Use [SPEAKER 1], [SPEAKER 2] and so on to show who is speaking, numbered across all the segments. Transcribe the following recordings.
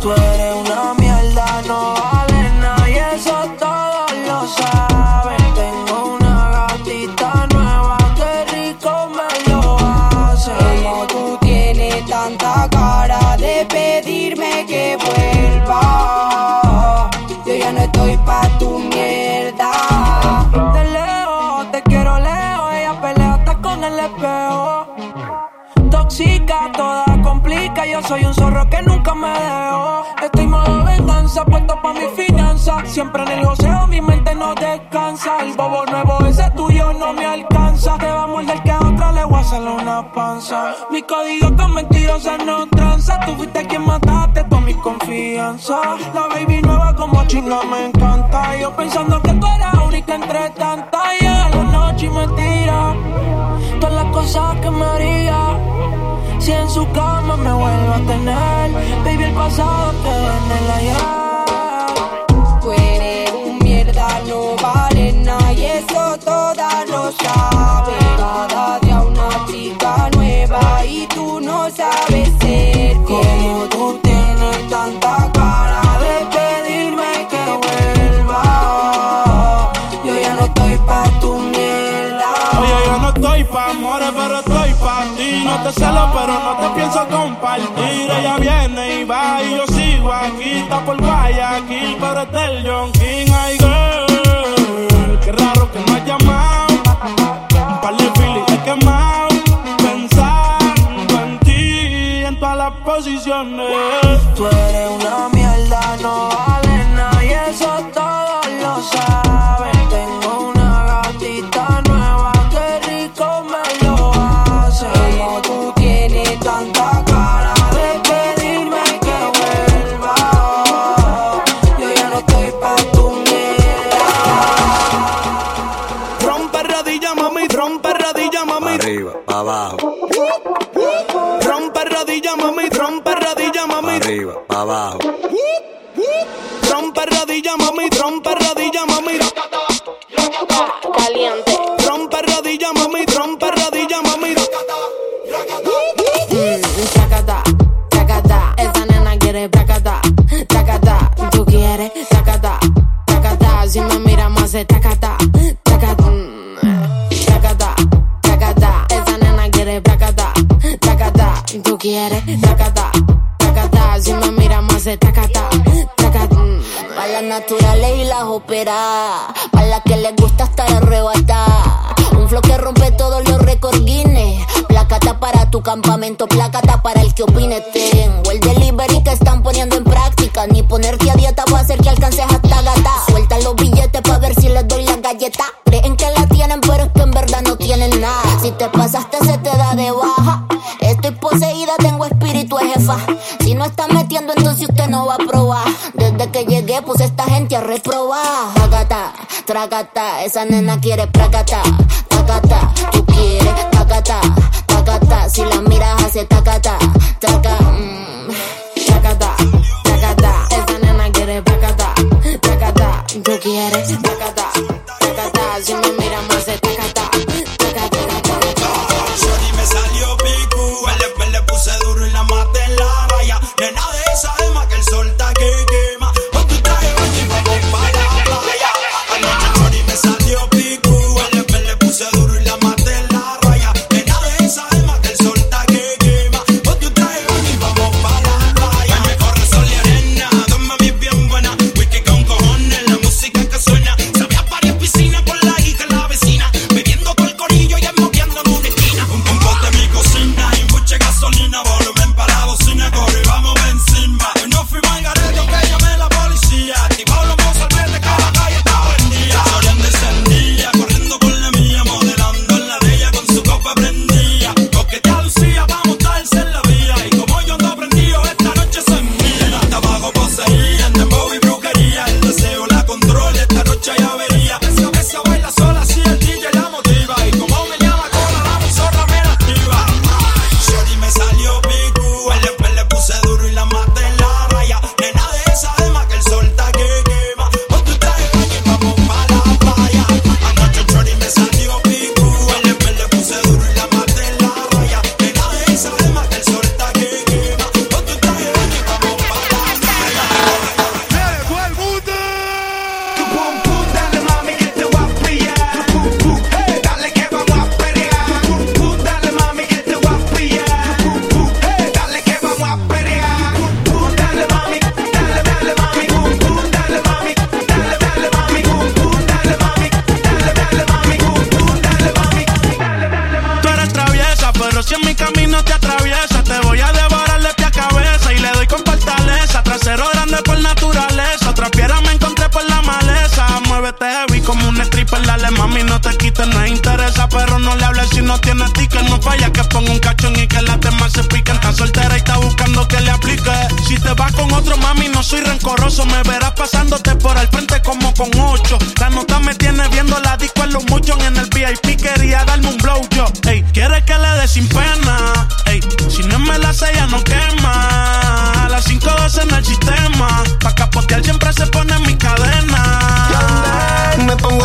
[SPEAKER 1] Tú
[SPEAKER 2] eres una mierda, no vales nada y eso todos lo saben. Tengo una gatita nueva, que rico me lo hace.
[SPEAKER 3] Como tú tienes tanta cara de pedirme que vuelva, yo ya no estoy pa' tu mierda.
[SPEAKER 2] Te leo, te quiero leo, ella pelea hasta con el espejo. Tóxica, toda complica, yo soy un zorro Siempre en el joseo mi mente no descansa. El bobo nuevo ese tuyo no me alcanza. Te va a morder que a otra le voy a hacerle una panza. Mi código con mentirosas no tranza. Tú fuiste quien mataste toda mi confianza. La baby nueva como chinga me encanta. Yo pensando que tú eras única entre tantas. Y a la noche me tira todas las cosas que me haría. Si en su cama me vuelvo a tener, baby, el pasado quedó en el ayer.
[SPEAKER 4] pero no te pienso compartir. Ella viene y va y yo sigo aquí. Está por Guayaquil, pero está el John King. Ay,
[SPEAKER 5] fragata. Esa nena quiere
[SPEAKER 6] fragata.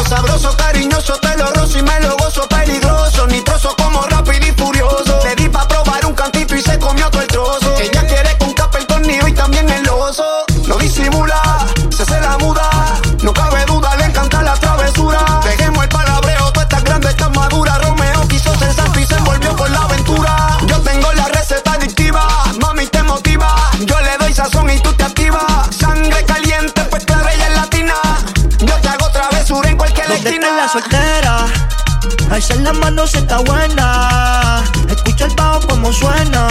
[SPEAKER 6] Sabroso, cariñoso, te lo rozo y me lo
[SPEAKER 7] soltera? La mano se está buena. Escucha el bajo como suena.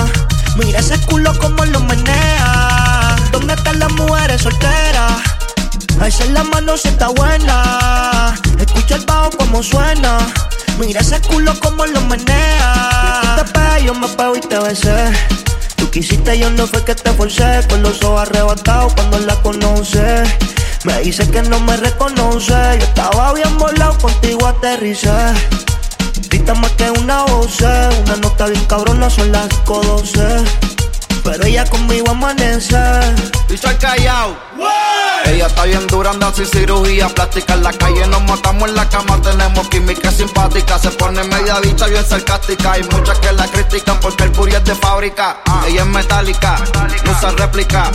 [SPEAKER 7] Mira ese culo como lo menea. ¿Dónde están las mujeres solteras? Alza la mano se está buena. Escucha el bajo como suena. Mira ese culo como lo menea. Tú te pegas, yo me pego y te besé. Tú quisiste, yo no fue que te forcé. Con los ojos arrebatados cuando la conoce. Me dice que no me reconoce. Yo estaba bien volado, contigo aterricé. Grita más que una voz, una nota bien cabrona, son las 5.12. Pero ella conmigo amanece.
[SPEAKER 6] Y soy callao. Ella está bien dura, anda sin cirugía plástica. En la calle nos matamos en la cama, tenemos química simpática. Se pone media bicha bien sarcástica. Hay muchas que la critican porque el puri es de fábrica. Ella es metálica, no usa réplica.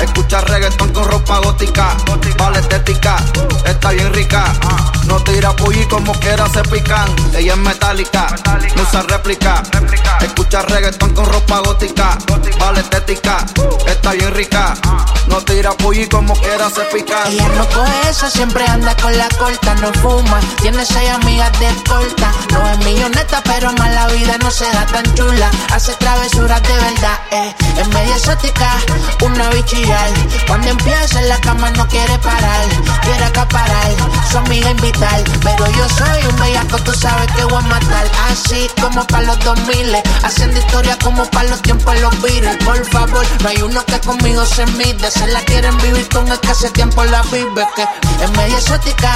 [SPEAKER 6] Escucha reggaetón con ropa gótica. Vale estética, está bien rica. No tira pulli como quiera se pican. Ella es metálica, no usa réplica. Escucha reggaetón con ropa gótica. Vale estética, está bien rica. No tira pulli como quiera se pican.
[SPEAKER 8] Ella no siempre anda con la corta, no fuma. Tiene seis amigas de corta. No es milloneta, pero más la vida no se da tan chula. Hace travesuras de verdad, eh. Es media exótica, una bichillar. Cuando empieza en la cama no quiere parar. Quiere acaparar, su amiga invitar. Pero yo soy un bellaco, tú sabes que voy a matar. Así como para los 2000, haciendo historia como para los tiempos los Beatles. Por favor, no hay uno que conmigo se mide. Se la quieren vivir con el que hace tiempo la vive. Que es media exótica,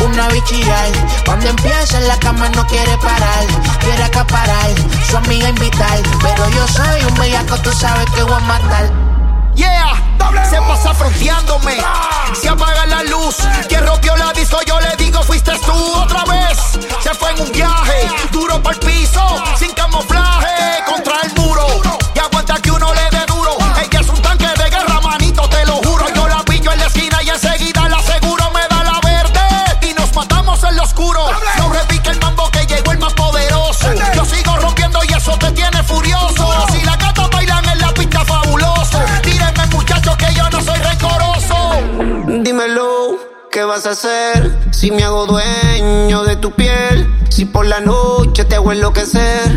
[SPEAKER 8] una bichillar. Cuando empieza en la cama no quiere parar. Quiere acaparar, su amiga invitar. Pero yo soy un bellaco, tú sabes que voy a matar.
[SPEAKER 6] Yeah, se pasa fronteándome. Se apaga la luz. Quien rompió la disco, yo le digo, fuiste tú otra vez. Se fue en un viaje, duro para el piso, sin camuflaje, contra el muro. Y aguanta que uno le dé vas a hacer? Si me hago dueño de tu piel. Si por la noche te hago enloquecer.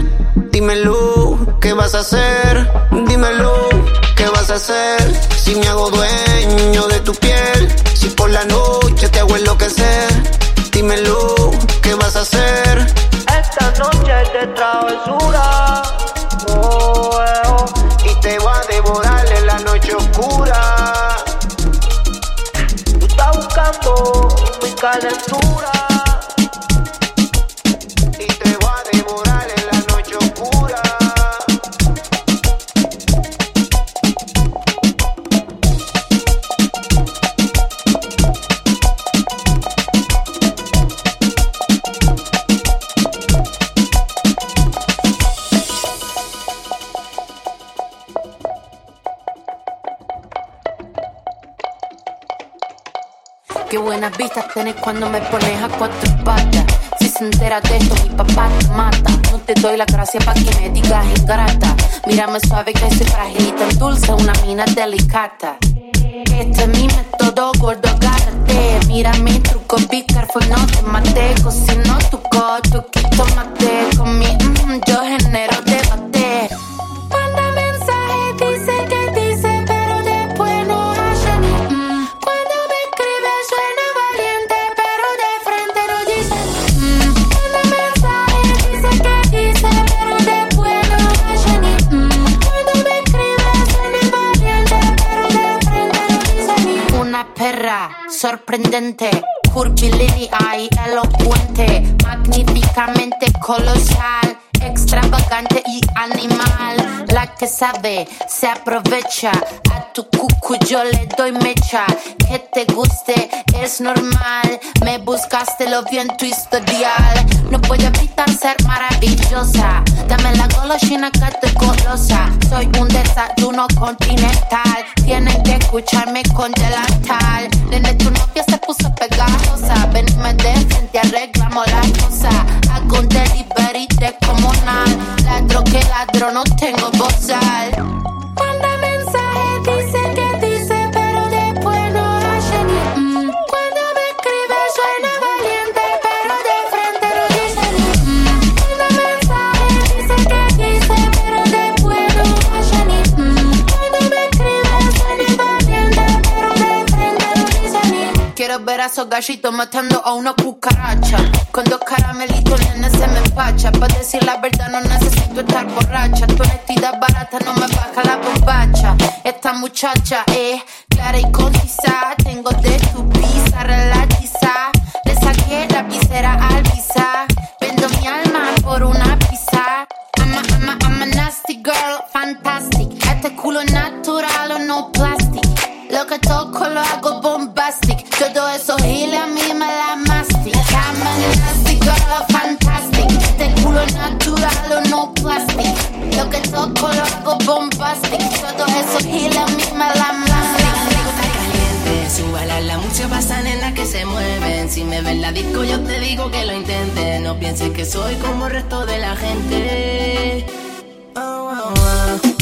[SPEAKER 6] Dímelo, ¿qué vas a hacer? Dímelo, ¿qué vas a hacer? Si me hago dueño de tu piel. Si por la noche te hago enloquecer. Dímelo, ¿qué vas a hacer?
[SPEAKER 7] Esta noche de travesura. Oh, eh, oh.
[SPEAKER 6] Y te voy a devorar en la noche oscura.
[SPEAKER 7] Calentura.
[SPEAKER 9] Qué buenas vistas tenés cuando me pones a cuatro patas. Si se entera de esto, mi papá te mata. No te doy la gracia para que me digas ingrata. Mírame suave que soy frágil y tan dulce, una mina delicata. Este es mi método, gordo, agárrate. Mira mi truco, be careful, no te mate. Cocino tu coto, quito mate. colosal, extravagante y animal. La que sabe se aprovecha a tu cuyo le doy mecha. Que te guste es normal, me buscaste lo vi en tu historial. No puedo evitar ser maravillosa, dame la golosina que te colosa. Soy un desayuno continental, tienen que escucharme con delantal. Nene, tu novia se puso pegajosa, venime de frente, arreglamos la cosa. Hago un delivery de comunal, ladro que ladro, no tengo bozal. ver a esos gallitos matando a una cucaracha. Con dos caramelitos, nena, se me empacha. Para decir la verdad, no necesito estar borracha. Tu honestidad barata no me baja la bombacha. Esta muchacha es clara y concisa. Tengo de tu pizza, relatiza. Le saqué la visera al pizza. Vendo mi alma por una esos giles a mí me la masticaban. nasty girl, fantastic. Este culo natural o no plastic. Lo que toco lo hago bombastic. Todos esos giles a mí me la
[SPEAKER 10] Súbala, la mucha pasan en las que se mueven. Si me ven la disco, yo te digo que lo intentes. No pienses que soy como el resto de la gente. Oh, oh, oh.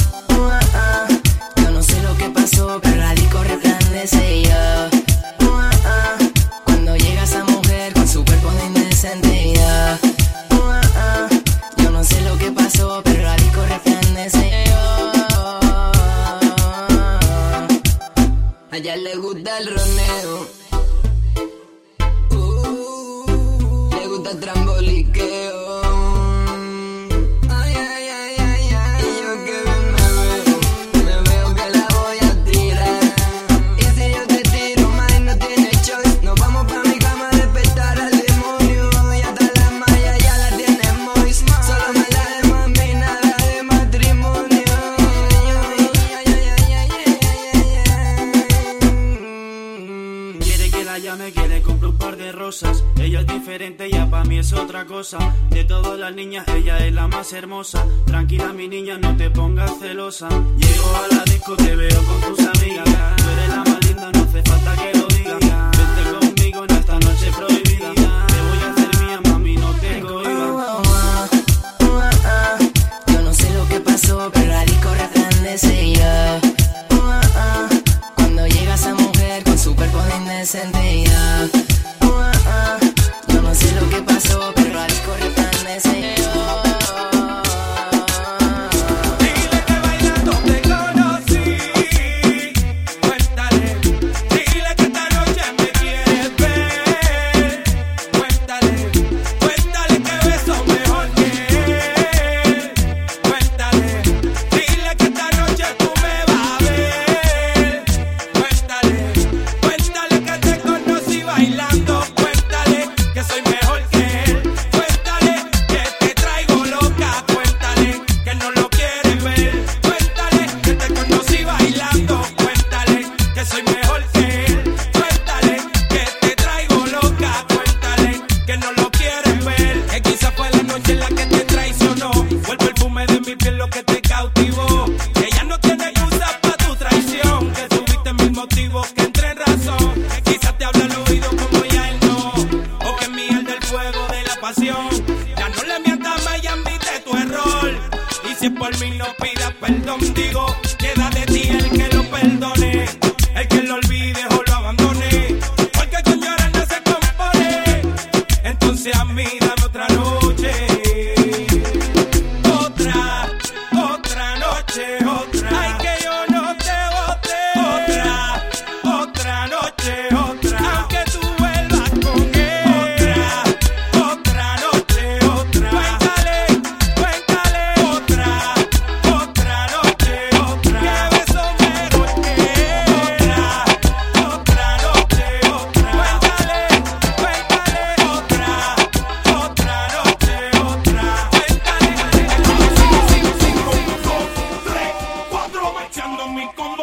[SPEAKER 3] es otra cosa. De todas las niñas, ella es la más hermosa. Tranquila, mi niña, no te pongas celosa. Llego a la disco, te veo con tus amigas. Tú eres la más linda, no hace falta que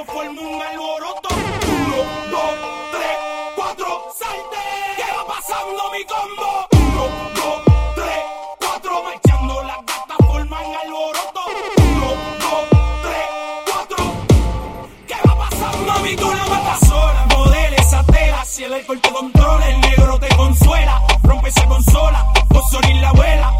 [SPEAKER 3] conmigo
[SPEAKER 11] forma un alboroto. Uno, dos, tres, cuatro, salte. ¿Qué va pasando mi
[SPEAKER 12] combo? Uno, dos, tres, cuatro, marchando las gatas forman alboroto. Uno, dos, tres, cuatro. ¿Qué va pasando mi tú la matas sola? Modela esa tela, si el alcohol te controla, el negro te consuela, rompe esa consola,
[SPEAKER 13] con
[SPEAKER 14] la
[SPEAKER 15] abuela.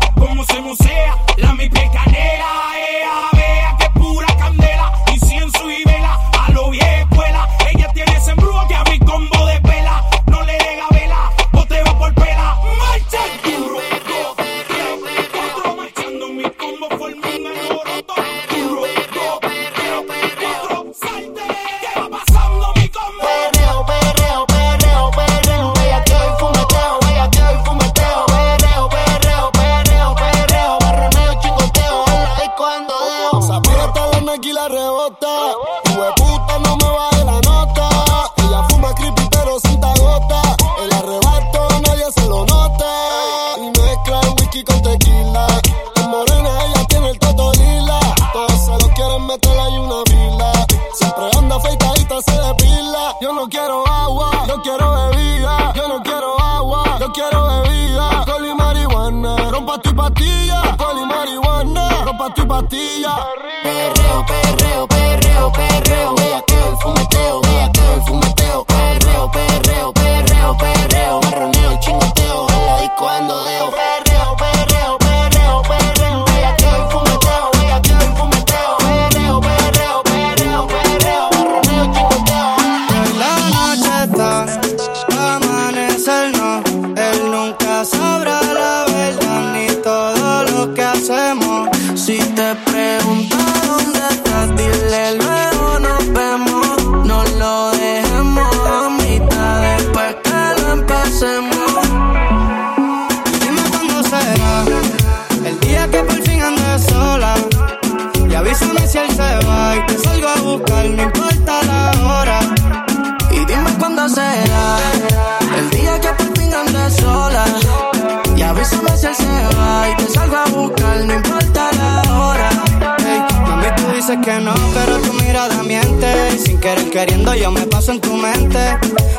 [SPEAKER 15] Queriendo yo me paso en tu mente.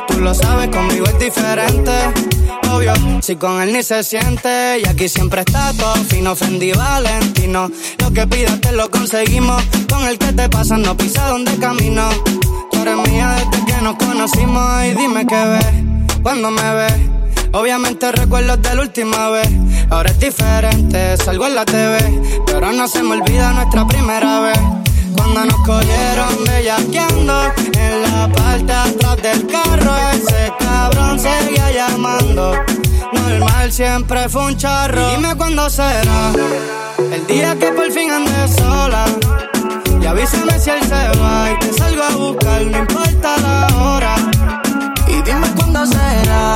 [SPEAKER 15] Tú lo sabes, conmigo es diferente. Obvio, si con él ni se siente. Y aquí siempre está todo fino, Fendi Valentino. Lo que pidas te lo conseguimos. Con el que te pasa no pisa donde camino. Tú eres mía desde que nos conocimos. Y dime qué ves cuando me ves. Obviamente recuerdos de la última vez. Ahora es diferente, salgo en la TV. Pero no se me olvida nuestra primera vez. Cuando nos cogieron bellaqueando en la parte atrás del carro, ese cabrón seguía llamando. Normal siempre fue un charro. Y dime cuándo será el día que por fin andes sola. Y avísame si él se va y te salgo a buscar, no importa la hora. Y dime cuándo será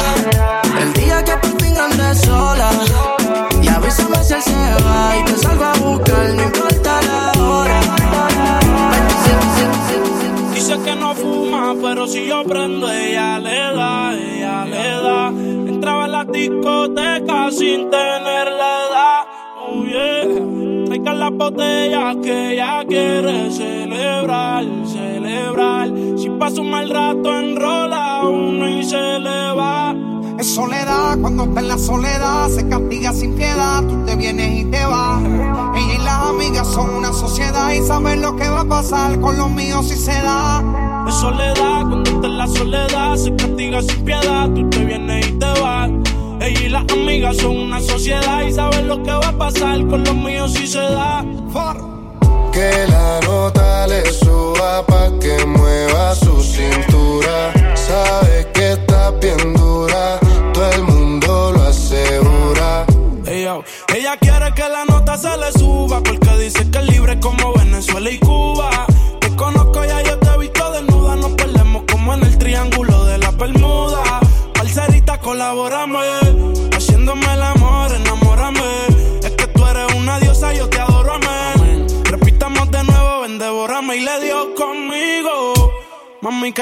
[SPEAKER 15] el día que por fin andes sola. Y avísame si él se va y te salgo a buscar, no importa la hora.
[SPEAKER 12] Dice que no fuma, pero si yo prendo, ella le da, ella le da. Entraba en la discoteca sin tener la edad. Oh yeah. Traigan las botellas que ella quiere celebrar, celebrar. Si pasa un mal rato, enrola uno y se le va.
[SPEAKER 16] Es soledad, cuando está en la soledad, se castiga sin piedad, tú te vienes y te vas. Ella y las amigas son una sociedad y saben lo que va a pasar con los míos si se da.
[SPEAKER 12] Es soledad, cuando está en la soledad, se castiga sin piedad, tú te vienes y te vas. Ella y las amigas son una sociedad y saben lo que va a pasar con los míos si se da.
[SPEAKER 13] Que la nota le suba pa' que mueva su cintura. Sabe que está bien dura,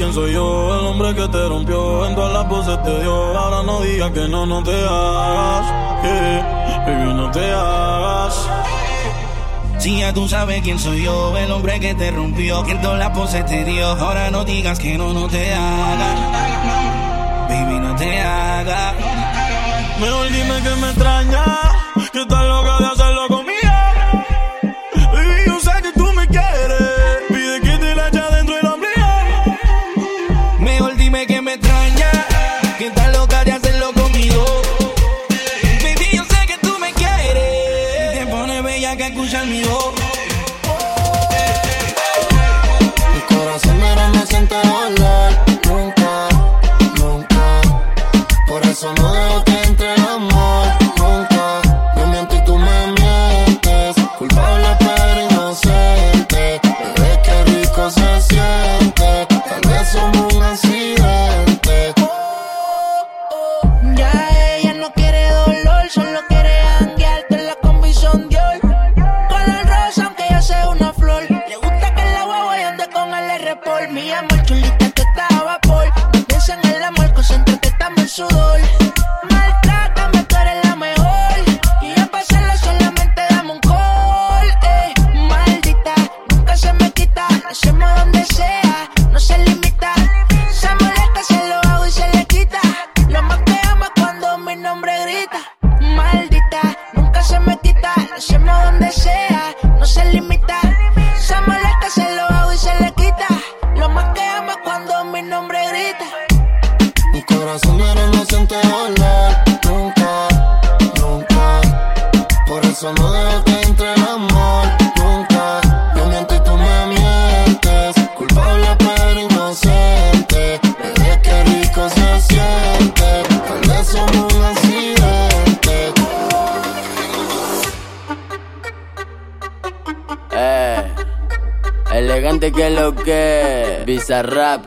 [SPEAKER 17] Quién soy yo, el hombre que te rompió, en todas las voces te dio. Ahora no digas que no, no te hagas, yeah, baby, no te hagas.
[SPEAKER 13] Si ya tú sabes quién soy yo, el hombre que te rompió, que en todas las poses te dio. Ahora no digas que no, no te hagas, baby, no te hagas.
[SPEAKER 17] Mejor dime que me extraña, que estás loca de hacerlo conmigo.
[SPEAKER 13] Escuchar mi voz.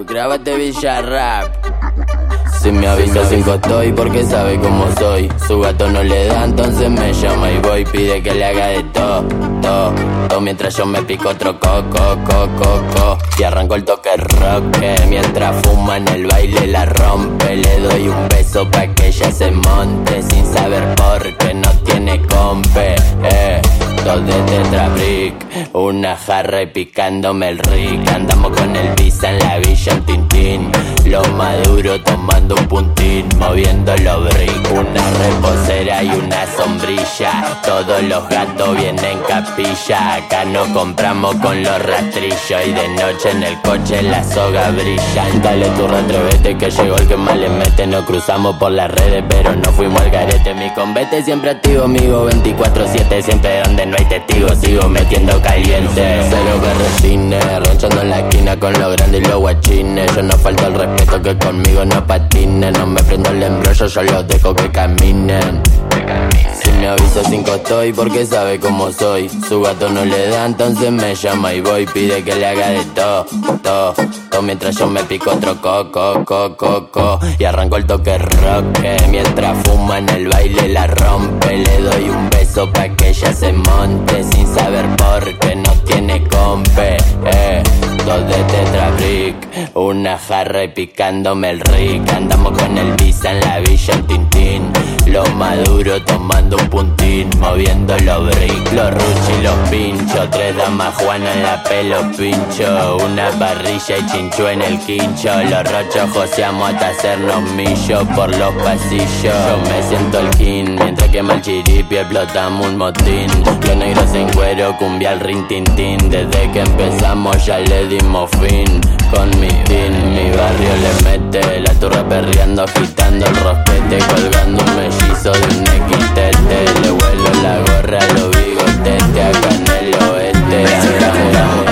[SPEAKER 18] Grábate Villarrap. Si me avisa cinco estoy porque sabe cómo soy. Su gato no le da, entonces me llama y voy. Pide que le haga de todo, todo, todo. Mientras yo me pico otro coco, coco, coco. Y arranco el toque rock. Mientras fuma en el baile la rompe. Le doy un beso pa' que ella se monte. Sin saber por qué no tiene compe. Eh, dos de Tetra Brick. Una jarra y picándome el rick. Andamos con el visa en la villa, en Tintín. Lo maduro tomando un puntín, moviendo los brick. Una reposera y una sombrilla. Todos los gatos vienen capilla. Acá no compramos con los rastrillos. Y de noche en el coche la soga brilla. Dale tu atrévete que llegó el que más le mete. Nos cruzamos por las redes, pero no fuimos al garete. Mi convete siempre activo, amigo 24-7. Siempre donde no hay testigos, sigo metiendo caliente. Cero berretines, ronchando en la esquina con los grandes y los guachines. Yo no falto el respeto que conmigo no patinen. No me prendo el embrollo, yo los dejo que caminen. Si me avisa cinco estoy porque sabe cómo soy. Su gato no le da, entonces me llama y voy. Pide que le haga de todo, todo, todo. Mientras yo me pico otro coco, coco, coco. Y arranco el toque rock. Mientras fuma en el baile la rompe. Le doy un beso pa' que ella se monte. Sin saber por qué no tiene compe. Eh, dos de Tetra Brick. Una jarra y picándome el rick. Andamos con el visa en la villa, en Tintín. Lo maduro tomando un puntín, moviendo los brick, los ruchi y los pinchos. Tres damas Juana en la pelo pincho. Una parrilla y chinchú en el quincho. Los rochos joseamos hasta hacernos millo por los pasillos. Yo me siento el king, mientras que mal chiripi explotamos un motín. Los negros en cuero, cumbia al rin tin tin. Desde que empezamos ya le dimos fin. Con mi team, mi barrio le mete. La turra perreando, agitando el rosquete. Colgando un mellizo de un XTT. Le vuelo la gorra a los bigotes. Acá en el oeste.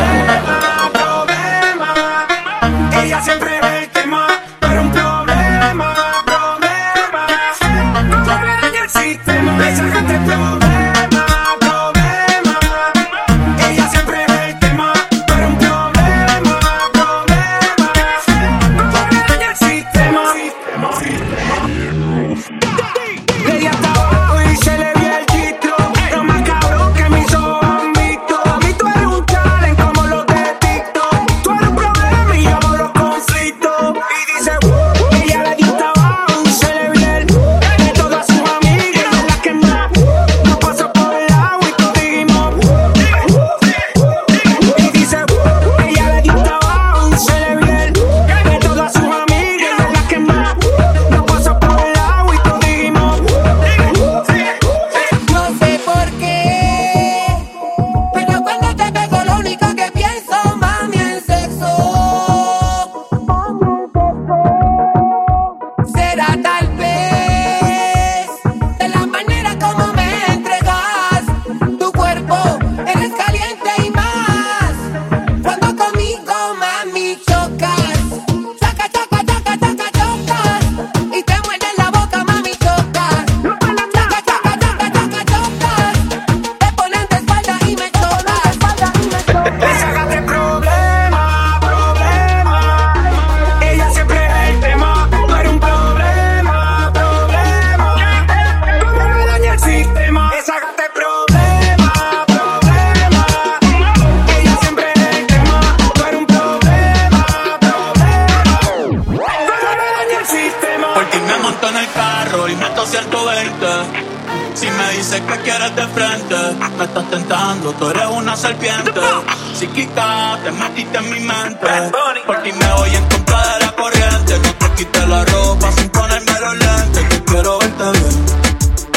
[SPEAKER 14] ropa sin ponerme los lentes. Que quiero verte bien,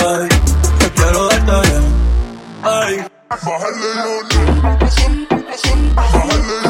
[SPEAKER 14] ay, que quiero verte bien, ay. Bájale,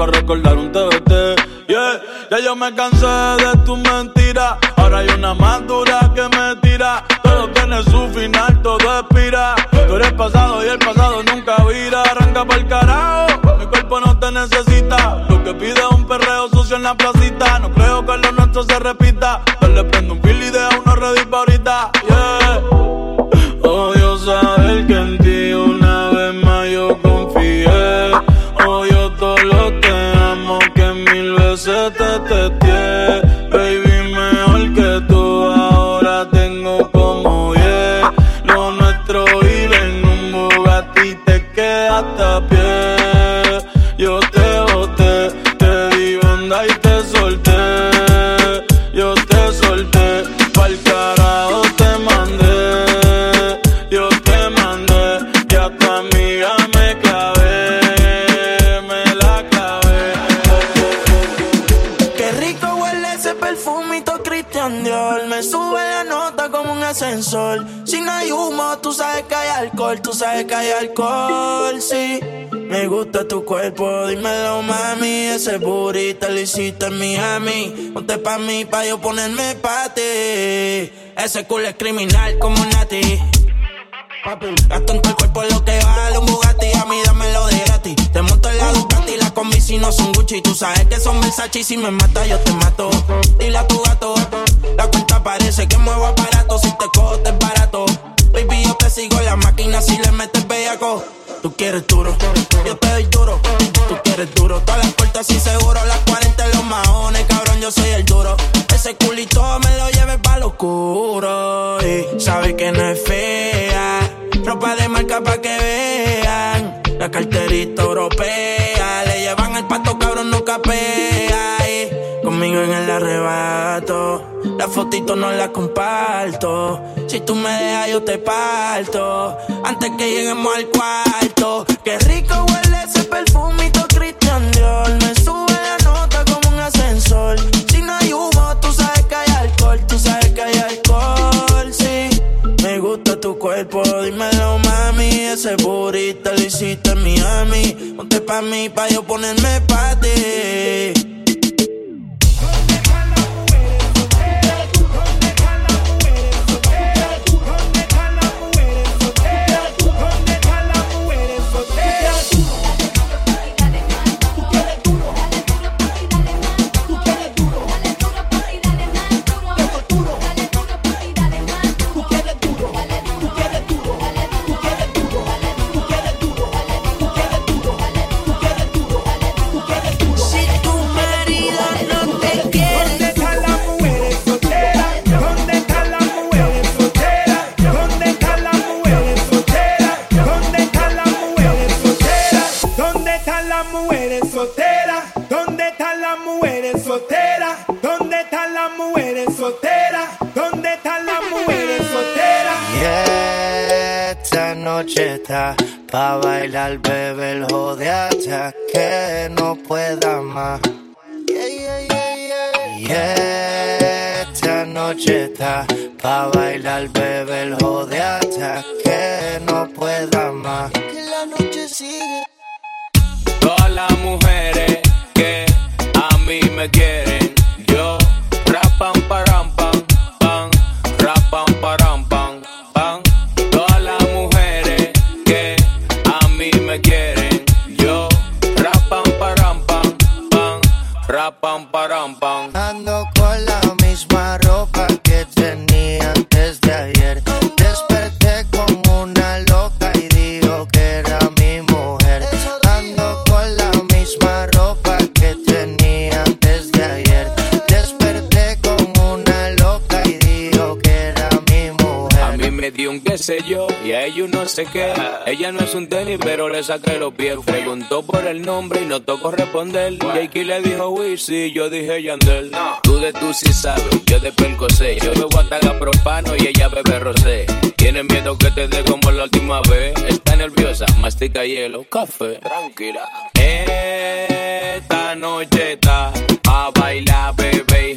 [SPEAKER 17] toca recordar un TBT. Yeah, ya yo me cansé
[SPEAKER 19] hiciste en Miami. Ponte pa' mí, pa' yo ponerme pa' ti. Ese culo es criminal como Nati. Gasto en tu cuerpo lo que vale un Bugatti, a mí dámelo de gratis. Te monto en la Ducati, las combi si no son Gucci. Tú sabes que son Versace y si me mata yo te mato. Dile a tu gato, la cuenta parece que muevo aparato. Si te cojo te es barato. Baby, yo te sigo la máquina si le metes bellaco. Tú quieres duro, yo te doy duro. Tú quieres duro, todas las puertas sin seguro. Sabe que no es fea. Ropa de marca pa' que vean. La carterita europea. Le llevan el pato, cabrón, no capea. Y conmigo en el arrebato. La fotito no la comparto. Si tú me dejas, yo te parto. Antes que lleguemos al cuarto. Qué rico huele ese perfumito Ese burrito lo hiciste en Miami. Ponte pa' mí, pa' yo ponerme pa' ti. Noche está pa' bailar, bebé, el jode hasta que no pueda más. Y esta noche está pa' bailar, bebé, el jode hasta que no pueda más. Que la noche sigue.
[SPEAKER 20] Todas las mujeres que Ella no es un tenis, pero le saqué los pies. Preguntó por el nombre y no tocó responder. Jakey le dijo Wizzy, yo dije Yandel. Tú de tú sí sabes, yo de Percocé. Yo bebo hasta propano y ella bebe rosé. Tienes miedo que te dé como la última vez. Está nerviosa, mastica hielo, café, tranquila. Esta noche está a bailar, bebé,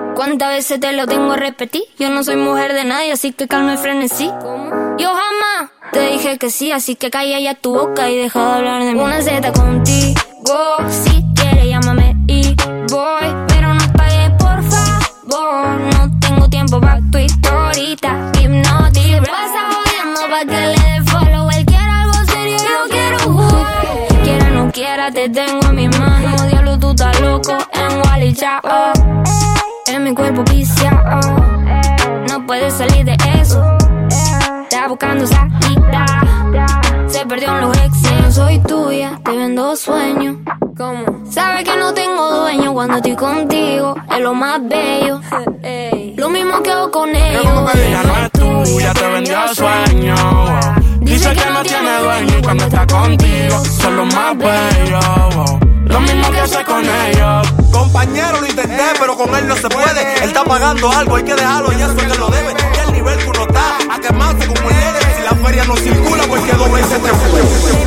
[SPEAKER 21] ¿cuántas veces te lo tengo a repetir? Yo no soy mujer de nadie, así que calma el frenesí. Yo jamás te dije que sí, así que calla ya tu boca y deja de hablar de mí. Una Z contigo, si quieres llámame y voy, pero no pagues por favor. No tengo tiempo para tu historita, hipnotic. Pasa jodiendo pa' que le dé follow. Él quiere algo serio, yo quiero jugar. Quiera o no quiera, te tengo en mis manos. Diablo, tú estás loco en Wally Chao. En mi cuerpo viciado. No puedes salir de eso. Está buscando salida. Se perdió en los ex. No soy tuya, te vendo sueños. ¿Cómo? Sabes que no tengo dueño cuando estoy contigo. Es lo más bello. Lo mismo que hago con ellos.
[SPEAKER 12] Ella no es tuya, te vendió sueños. wow. Dice que no tiene dueño y cuando está contigo son los más bellos. Lo mismo que hace con ellos.
[SPEAKER 22] Compañero, lo intenté, pero con él no se puede. Él está pagando algo, hay que dejarlo y eso es que lo debe. Y el nivel que uno está, a quemarse como el líder. Si la feria no circula, porque dos veces
[SPEAKER 16] te fue.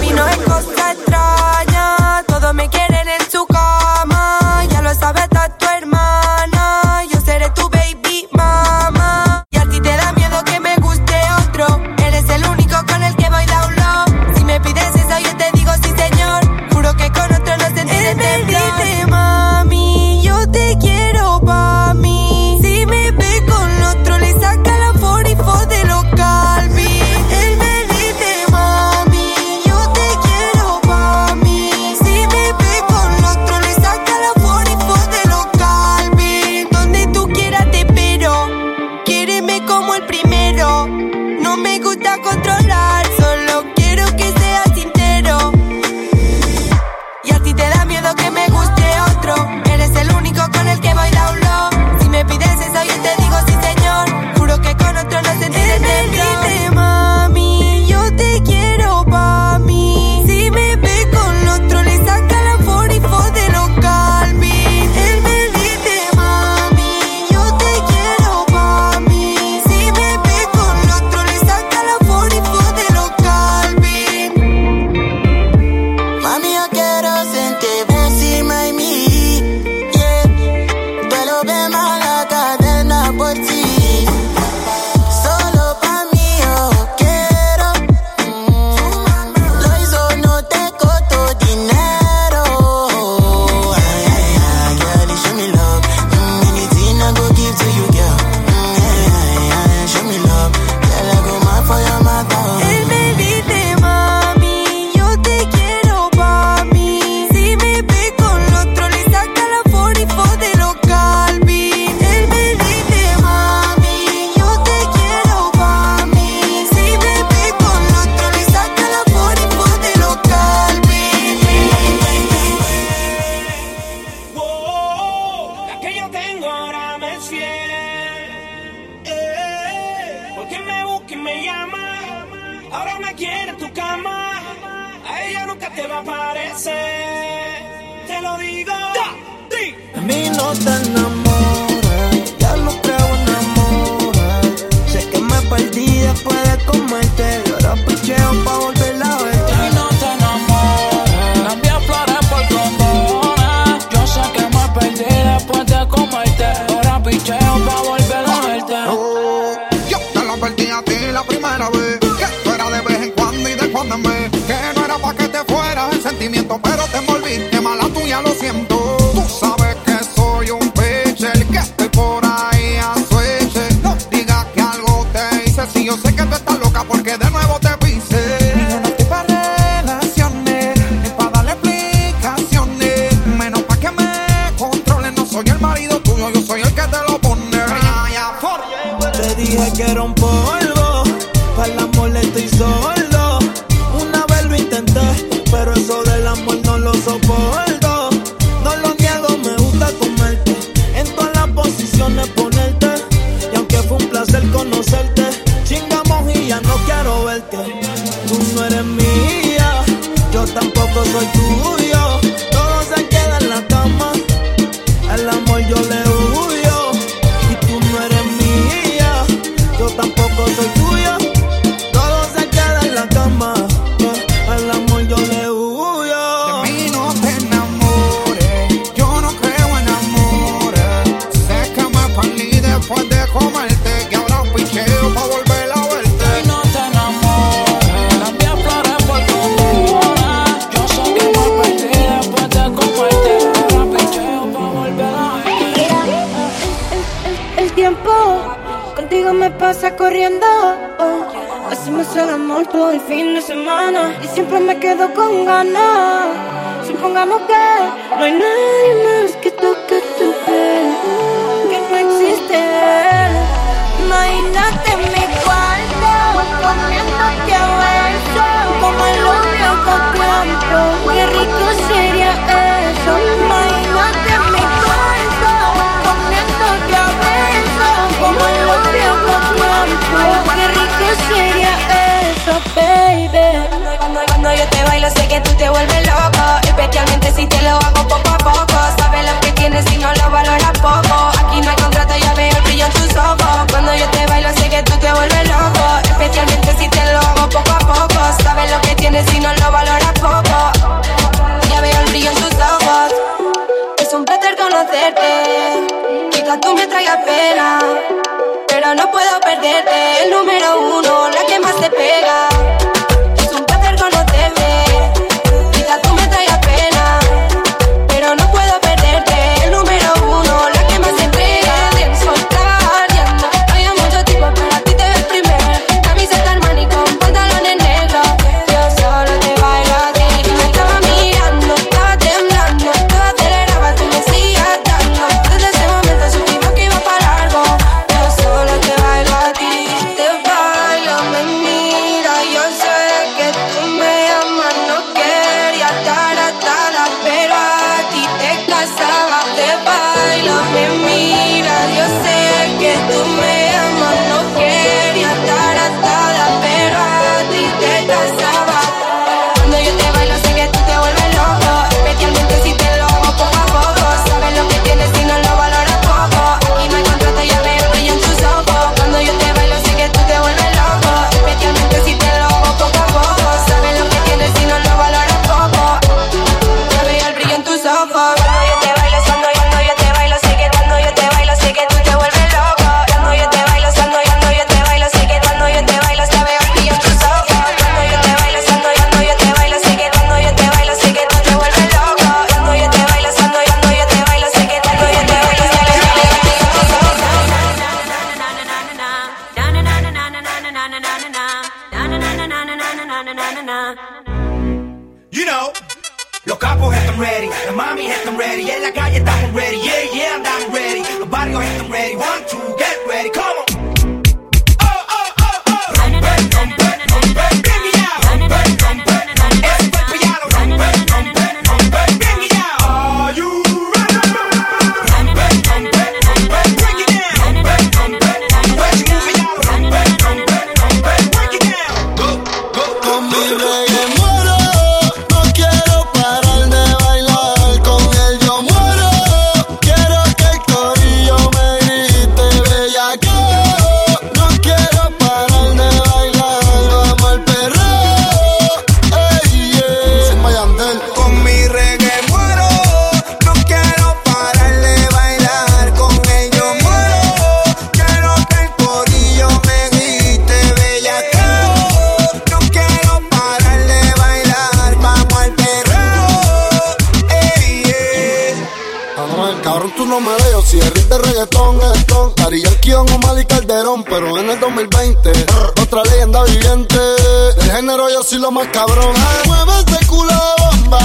[SPEAKER 23] Lo más
[SPEAKER 13] cabrón. Mueve ese culo de bomba,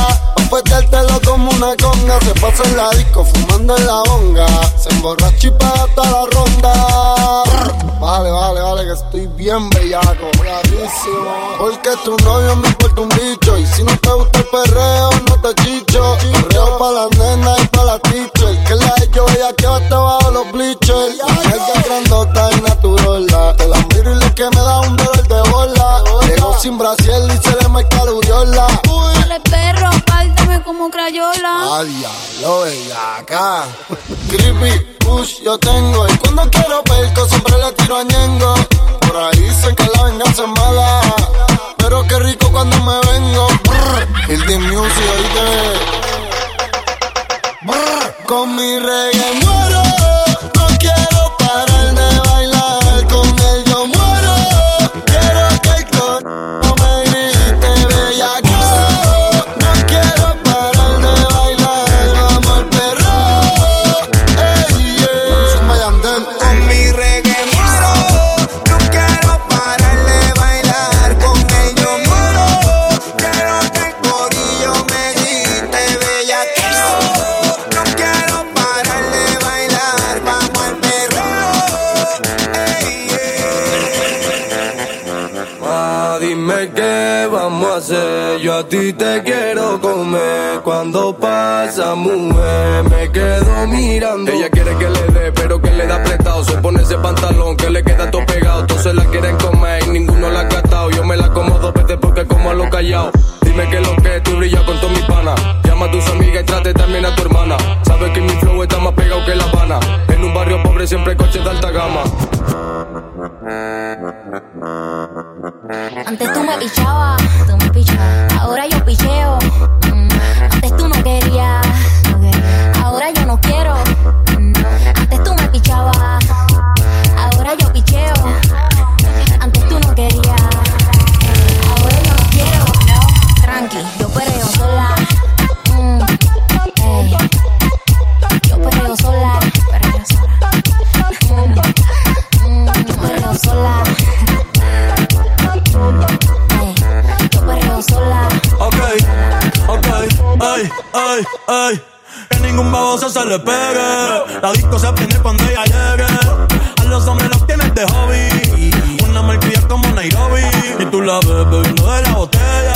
[SPEAKER 13] pa' como una conga. Se pasa en la disco fumando en la bonga. Se emborracha y paga hasta la ronda. Vale, vale, vale, que estoy bien bellaco, clarísimo. Porque tu novio me importa un bicho. Y si no te gusta el perreo, no te chicho. Perreo pa' las nenas y pa' la teacher. Que la yo ella que va bajo los bleachers. Ella grandota y natural. Te la miro y lo que me da un dolor de bola. Sin brasier y se le marca la uriola.
[SPEAKER 24] Dale perro, pártame como crayola.
[SPEAKER 13] Ay, lo bellaca. Creepy, push, yo tengo. Y cuando quiero perco, siempre le tiro a Ñengo. Por ahí dicen que la venganza es mala. Pero qué rico cuando me vengo. Brr, el de music, oíste. Brr, con mi reggae muero.
[SPEAKER 25] Ti te quiero comer. Cuando pasa, mujer, me quedo mirando. Ella quiere que le dé, pero que le da prestado. Se pone ese pantalón que le queda todo pegado. Todos se la quieren comer y ninguno la ha catado. Yo me la como dos veces porque como a lo callado. Dime que lo que tú brillas con todos mis panas. Llama a tus amigas y trate también a tu hermana. Sabes que mi flow está más pegado que La Habana. En un barrio pobre siempre hay coches de alta gama.
[SPEAKER 24] Antes tú me pichabas, tú me pichabas.
[SPEAKER 17] La disco se prende cuando ella llegue. A los hombres los tienes de hobby. Una malcria como Nairobi. Y tú la ves bebiendo de la botella.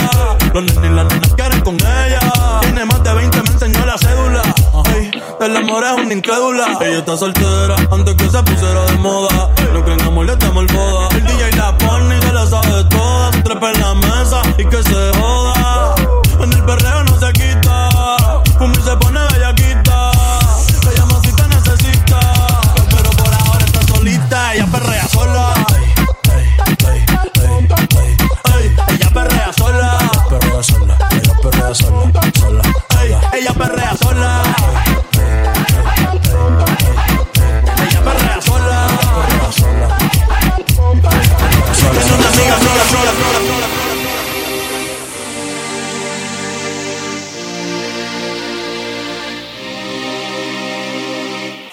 [SPEAKER 17] Los nenes y las nenas quieren con ella. Tiene más de 20, me enseñó la cédula. Ay, del amor es una incrédula. Ella está soltera antes que se pusiera de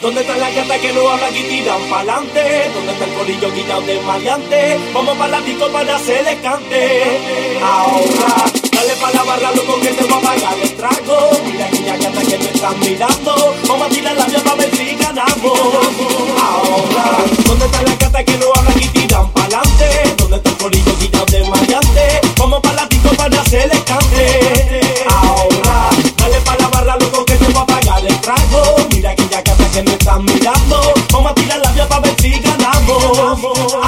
[SPEAKER 19] ¿Dónde está la gata que no habla y tiran pa'lante? ¿Dónde está el colillo quitado de maleante? Vamos pa' la disco para hacerle cante. Ahora, dale pa' la barra, loco, que te va a pagar el trago. Mira aquella gata que me están mirando. Vamos a tirar la vía pa' ver si ganamos. Ahora, ¿dónde está la gata que no habla ganamos.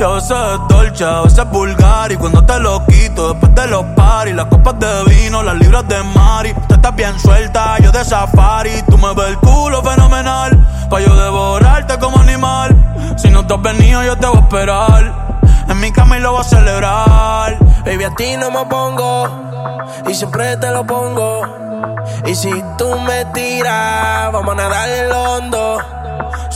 [SPEAKER 19] Y a
[SPEAKER 17] veces es dolce, a veces es vulgar. Y cuando te lo quito, después de los paris Las copas de vino, las libras de mari Tú estás bien suelta, yo de safari. Tú me ves el culo fenomenal Pa' yo devorarte como animal. Si no te has venido, yo te voy a esperar. En mi cama y lo voy a celebrar.
[SPEAKER 19] Baby, a ti no me pongo y siempre te lo pongo. Y si tú me tiras, vamos a nadar el hondo.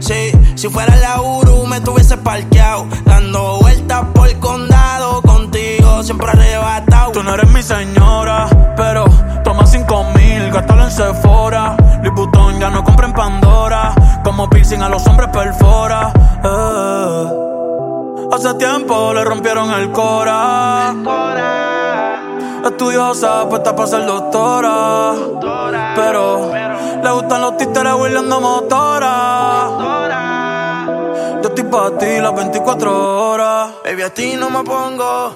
[SPEAKER 19] Sí, si fuera la Uru, me tuviese parqueado. Dando vueltas por el condado, contigo siempre arrebatado.
[SPEAKER 17] Tú no eres mi señora, pero toma cinco mil, gástalo en Sephora. Louis ya no compra en Pandora. Como piercing a los hombres perfora. Eh. Hace tiempo le rompieron el cora. Estudiosa, puesta para ser doctora. Pero le gustan los títeres huirleando motora. Para ti las 24 horas.
[SPEAKER 19] Baby, a ti no me pongo.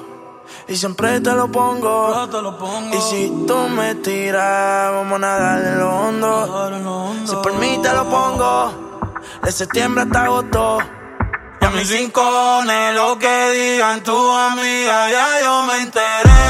[SPEAKER 19] Y siempre te lo pongo. Y si tú me tiras, vamos a nadar en lo hondo. Si por mí te lo pongo. De septiembre hasta agosto.
[SPEAKER 17] Y a mis rincones, lo que digan tu amiga, ya yo me enteré.